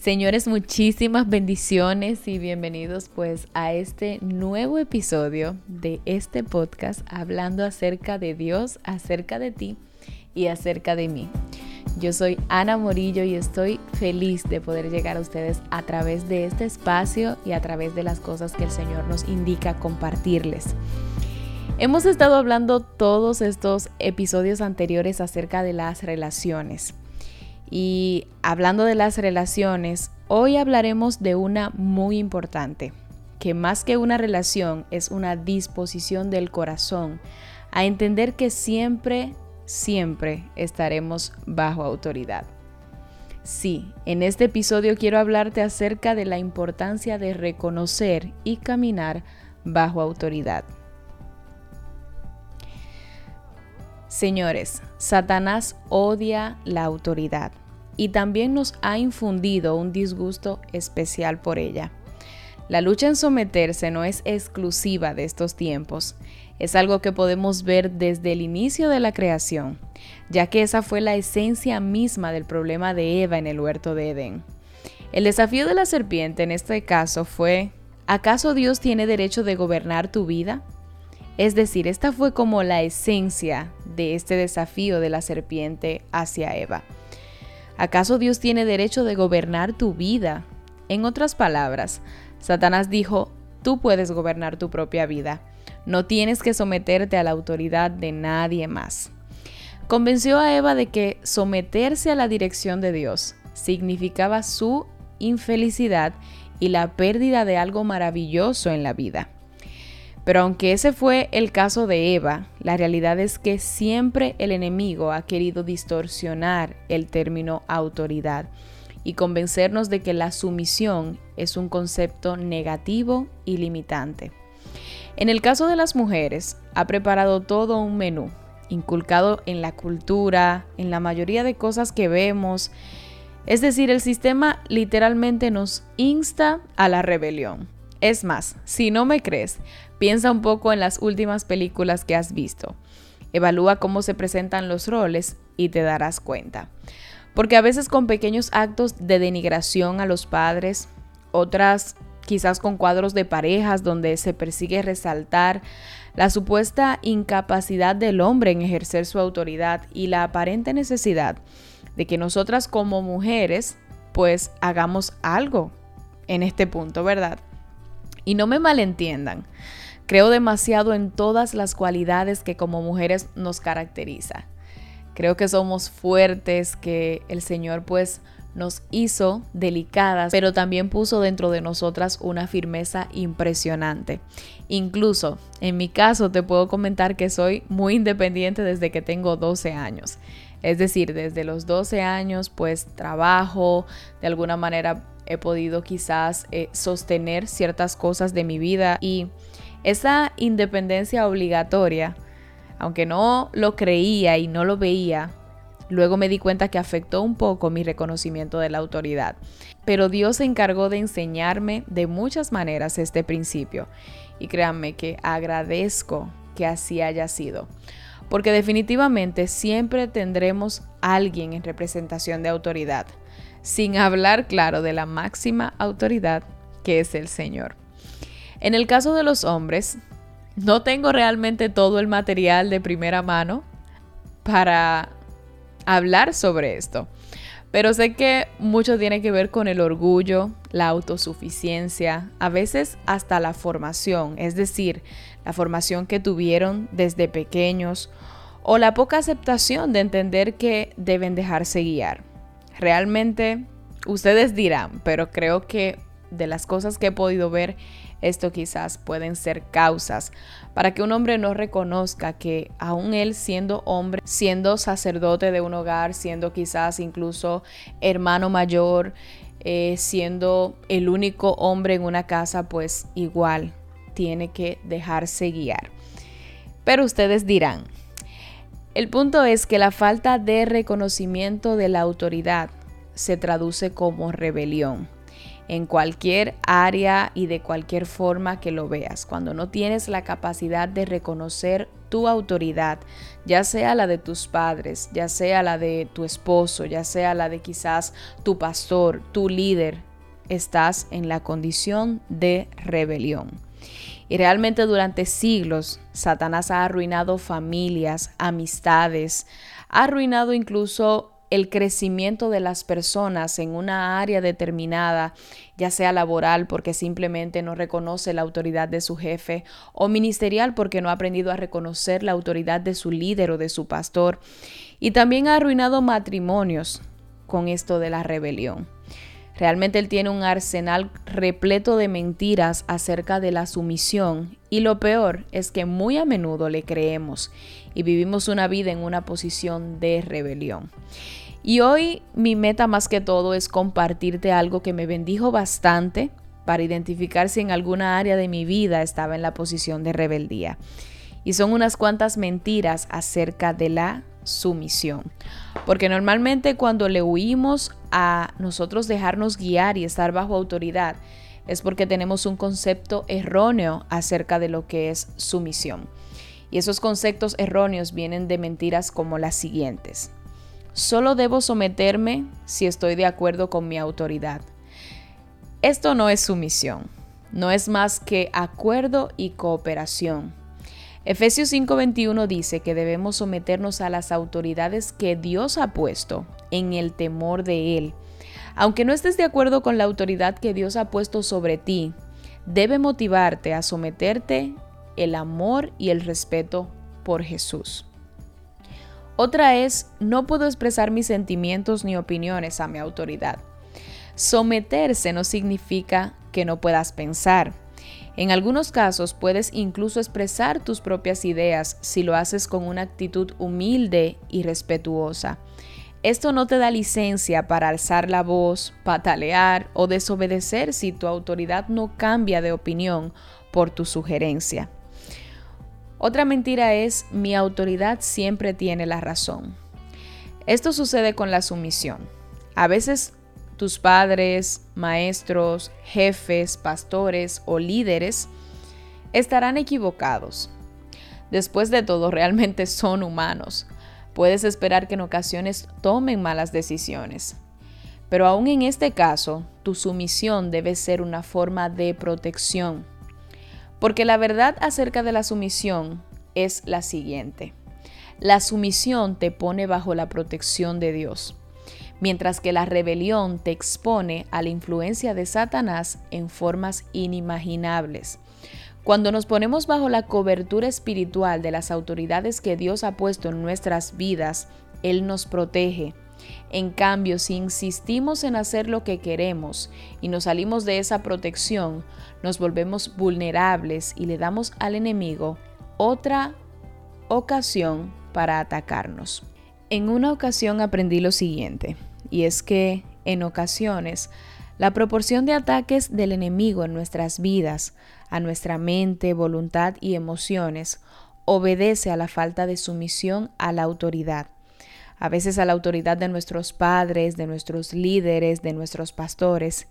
Señores, muchísimas bendiciones y bienvenidos pues a este nuevo episodio de este podcast hablando acerca de Dios, acerca de ti y acerca de mí. Yo soy Ana Morillo y estoy feliz de poder llegar a ustedes a través de este espacio y a través de las cosas que el Señor nos indica compartirles. Hemos estado hablando todos estos episodios anteriores acerca de las relaciones y hablando de las relaciones, hoy hablaremos de una muy importante, que más que una relación es una disposición del corazón a entender que siempre, siempre estaremos bajo autoridad. Sí, en este episodio quiero hablarte acerca de la importancia de reconocer y caminar bajo autoridad. Señores, Satanás odia la autoridad y también nos ha infundido un disgusto especial por ella. La lucha en someterse no es exclusiva de estos tiempos, es algo que podemos ver desde el inicio de la creación, ya que esa fue la esencia misma del problema de Eva en el huerto de Edén. El desafío de la serpiente en este caso fue, ¿acaso Dios tiene derecho de gobernar tu vida? Es decir, esta fue como la esencia de este desafío de la serpiente hacia Eva. ¿Acaso Dios tiene derecho de gobernar tu vida? En otras palabras, Satanás dijo, tú puedes gobernar tu propia vida. No tienes que someterte a la autoridad de nadie más. Convenció a Eva de que someterse a la dirección de Dios significaba su infelicidad y la pérdida de algo maravilloso en la vida. Pero aunque ese fue el caso de Eva, la realidad es que siempre el enemigo ha querido distorsionar el término autoridad y convencernos de que la sumisión es un concepto negativo y limitante. En el caso de las mujeres, ha preparado todo un menú, inculcado en la cultura, en la mayoría de cosas que vemos. Es decir, el sistema literalmente nos insta a la rebelión. Es más, si no me crees, Piensa un poco en las últimas películas que has visto. Evalúa cómo se presentan los roles y te darás cuenta. Porque a veces con pequeños actos de denigración a los padres, otras quizás con cuadros de parejas donde se persigue resaltar la supuesta incapacidad del hombre en ejercer su autoridad y la aparente necesidad de que nosotras como mujeres pues hagamos algo en este punto, ¿verdad? Y no me malentiendan. Creo demasiado en todas las cualidades que como mujeres nos caracteriza. Creo que somos fuertes, que el Señor pues nos hizo delicadas, pero también puso dentro de nosotras una firmeza impresionante. Incluso, en mi caso, te puedo comentar que soy muy independiente desde que tengo 12 años. Es decir, desde los 12 años pues trabajo, de alguna manera he podido quizás eh, sostener ciertas cosas de mi vida y esa independencia obligatoria, aunque no lo creía y no lo veía, luego me di cuenta que afectó un poco mi reconocimiento de la autoridad. Pero Dios se encargó de enseñarme de muchas maneras este principio. Y créanme que agradezco que así haya sido. Porque definitivamente siempre tendremos alguien en representación de autoridad, sin hablar claro de la máxima autoridad que es el Señor. En el caso de los hombres, no tengo realmente todo el material de primera mano para hablar sobre esto. Pero sé que mucho tiene que ver con el orgullo, la autosuficiencia, a veces hasta la formación, es decir, la formación que tuvieron desde pequeños o la poca aceptación de entender que deben dejarse guiar. Realmente, ustedes dirán, pero creo que de las cosas que he podido ver esto quizás pueden ser causas para que un hombre no reconozca que aún él siendo hombre, siendo sacerdote de un hogar, siendo quizás incluso hermano mayor, eh, siendo el único hombre en una casa, pues igual tiene que dejarse guiar. Pero ustedes dirán, el punto es que la falta de reconocimiento de la autoridad se traduce como rebelión en cualquier área y de cualquier forma que lo veas, cuando no tienes la capacidad de reconocer tu autoridad, ya sea la de tus padres, ya sea la de tu esposo, ya sea la de quizás tu pastor, tu líder, estás en la condición de rebelión. Y realmente durante siglos Satanás ha arruinado familias, amistades, ha arruinado incluso el crecimiento de las personas en una área determinada, ya sea laboral porque simplemente no reconoce la autoridad de su jefe o ministerial porque no ha aprendido a reconocer la autoridad de su líder o de su pastor. Y también ha arruinado matrimonios con esto de la rebelión. Realmente él tiene un arsenal repleto de mentiras acerca de la sumisión y lo peor es que muy a menudo le creemos y vivimos una vida en una posición de rebelión. Y hoy mi meta más que todo es compartirte algo que me bendijo bastante para identificar si en alguna área de mi vida estaba en la posición de rebeldía. Y son unas cuantas mentiras acerca de la sumisión. Porque normalmente cuando le huimos a nosotros dejarnos guiar y estar bajo autoridad, es porque tenemos un concepto erróneo acerca de lo que es sumisión. Y esos conceptos erróneos vienen de mentiras como las siguientes. Solo debo someterme si estoy de acuerdo con mi autoridad. Esto no es sumisión, no es más que acuerdo y cooperación. Efesios 5:21 dice que debemos someternos a las autoridades que Dios ha puesto en el temor de Él. Aunque no estés de acuerdo con la autoridad que Dios ha puesto sobre ti, debe motivarte a someterte el amor y el respeto por Jesús. Otra es, no puedo expresar mis sentimientos ni opiniones a mi autoridad. Someterse no significa que no puedas pensar. En algunos casos puedes incluso expresar tus propias ideas si lo haces con una actitud humilde y respetuosa. Esto no te da licencia para alzar la voz, patalear o desobedecer si tu autoridad no cambia de opinión por tu sugerencia. Otra mentira es mi autoridad siempre tiene la razón. Esto sucede con la sumisión. A veces tus padres, maestros, jefes, pastores o líderes estarán equivocados. Después de todo, realmente son humanos. Puedes esperar que en ocasiones tomen malas decisiones. Pero aún en este caso, tu sumisión debe ser una forma de protección. Porque la verdad acerca de la sumisión es la siguiente. La sumisión te pone bajo la protección de Dios mientras que la rebelión te expone a la influencia de Satanás en formas inimaginables. Cuando nos ponemos bajo la cobertura espiritual de las autoridades que Dios ha puesto en nuestras vidas, Él nos protege. En cambio, si insistimos en hacer lo que queremos y nos salimos de esa protección, nos volvemos vulnerables y le damos al enemigo otra ocasión para atacarnos. En una ocasión aprendí lo siguiente y es que en ocasiones la proporción de ataques del enemigo en nuestras vidas, a nuestra mente, voluntad y emociones, obedece a la falta de sumisión a la autoridad. A veces a la autoridad de nuestros padres, de nuestros líderes, de nuestros pastores.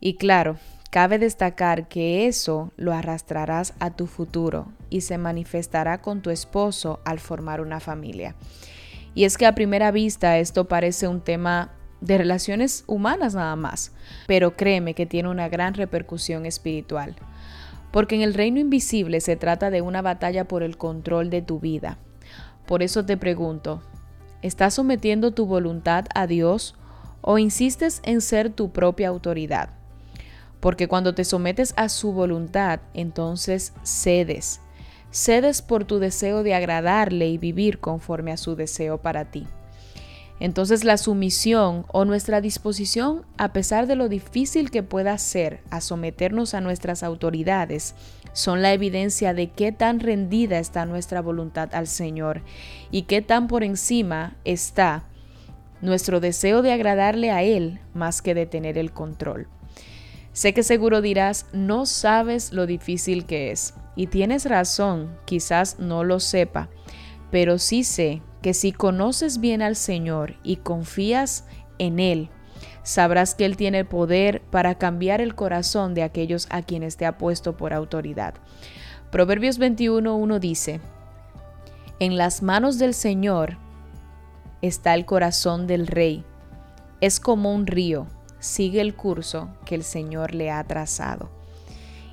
Y claro, cabe destacar que eso lo arrastrarás a tu futuro y se manifestará con tu esposo al formar una familia. Y es que a primera vista esto parece un tema de relaciones humanas nada más, pero créeme que tiene una gran repercusión espiritual. Porque en el reino invisible se trata de una batalla por el control de tu vida. Por eso te pregunto, ¿estás sometiendo tu voluntad a Dios o insistes en ser tu propia autoridad? Porque cuando te sometes a su voluntad, entonces cedes cedes por tu deseo de agradarle y vivir conforme a su deseo para ti. Entonces la sumisión o nuestra disposición, a pesar de lo difícil que pueda ser a someternos a nuestras autoridades, son la evidencia de qué tan rendida está nuestra voluntad al Señor y qué tan por encima está nuestro deseo de agradarle a Él más que de tener el control. Sé que seguro dirás, no sabes lo difícil que es. Y tienes razón, quizás no lo sepa, pero sí sé que si conoces bien al Señor y confías en Él, sabrás que Él tiene el poder para cambiar el corazón de aquellos a quienes te ha puesto por autoridad. Proverbios 21.1 dice, En las manos del Señor está el corazón del rey. Es como un río, sigue el curso que el Señor le ha trazado.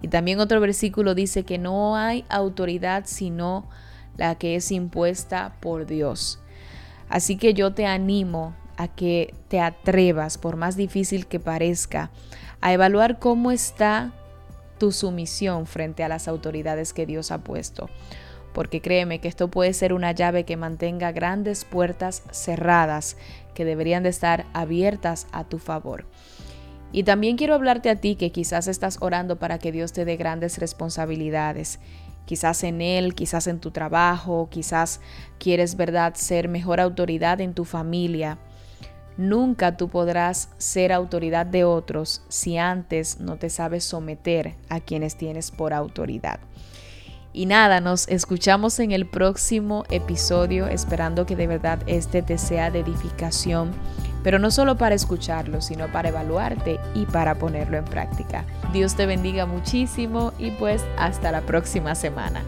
Y también otro versículo dice que no hay autoridad sino la que es impuesta por Dios. Así que yo te animo a que te atrevas, por más difícil que parezca, a evaluar cómo está tu sumisión frente a las autoridades que Dios ha puesto. Porque créeme que esto puede ser una llave que mantenga grandes puertas cerradas que deberían de estar abiertas a tu favor. Y también quiero hablarte a ti que quizás estás orando para que Dios te dé grandes responsabilidades quizás en él, quizás en tu trabajo, quizás quieres, ¿verdad?, ser mejor autoridad en tu familia. Nunca tú podrás ser autoridad de otros si antes no te sabes someter a quienes tienes por autoridad. Y nada, nos escuchamos en el próximo episodio, esperando que de verdad este te sea de edificación, pero no solo para escucharlo, sino para evaluarte y para ponerlo en práctica. Dios te bendiga muchísimo y pues hasta la próxima semana.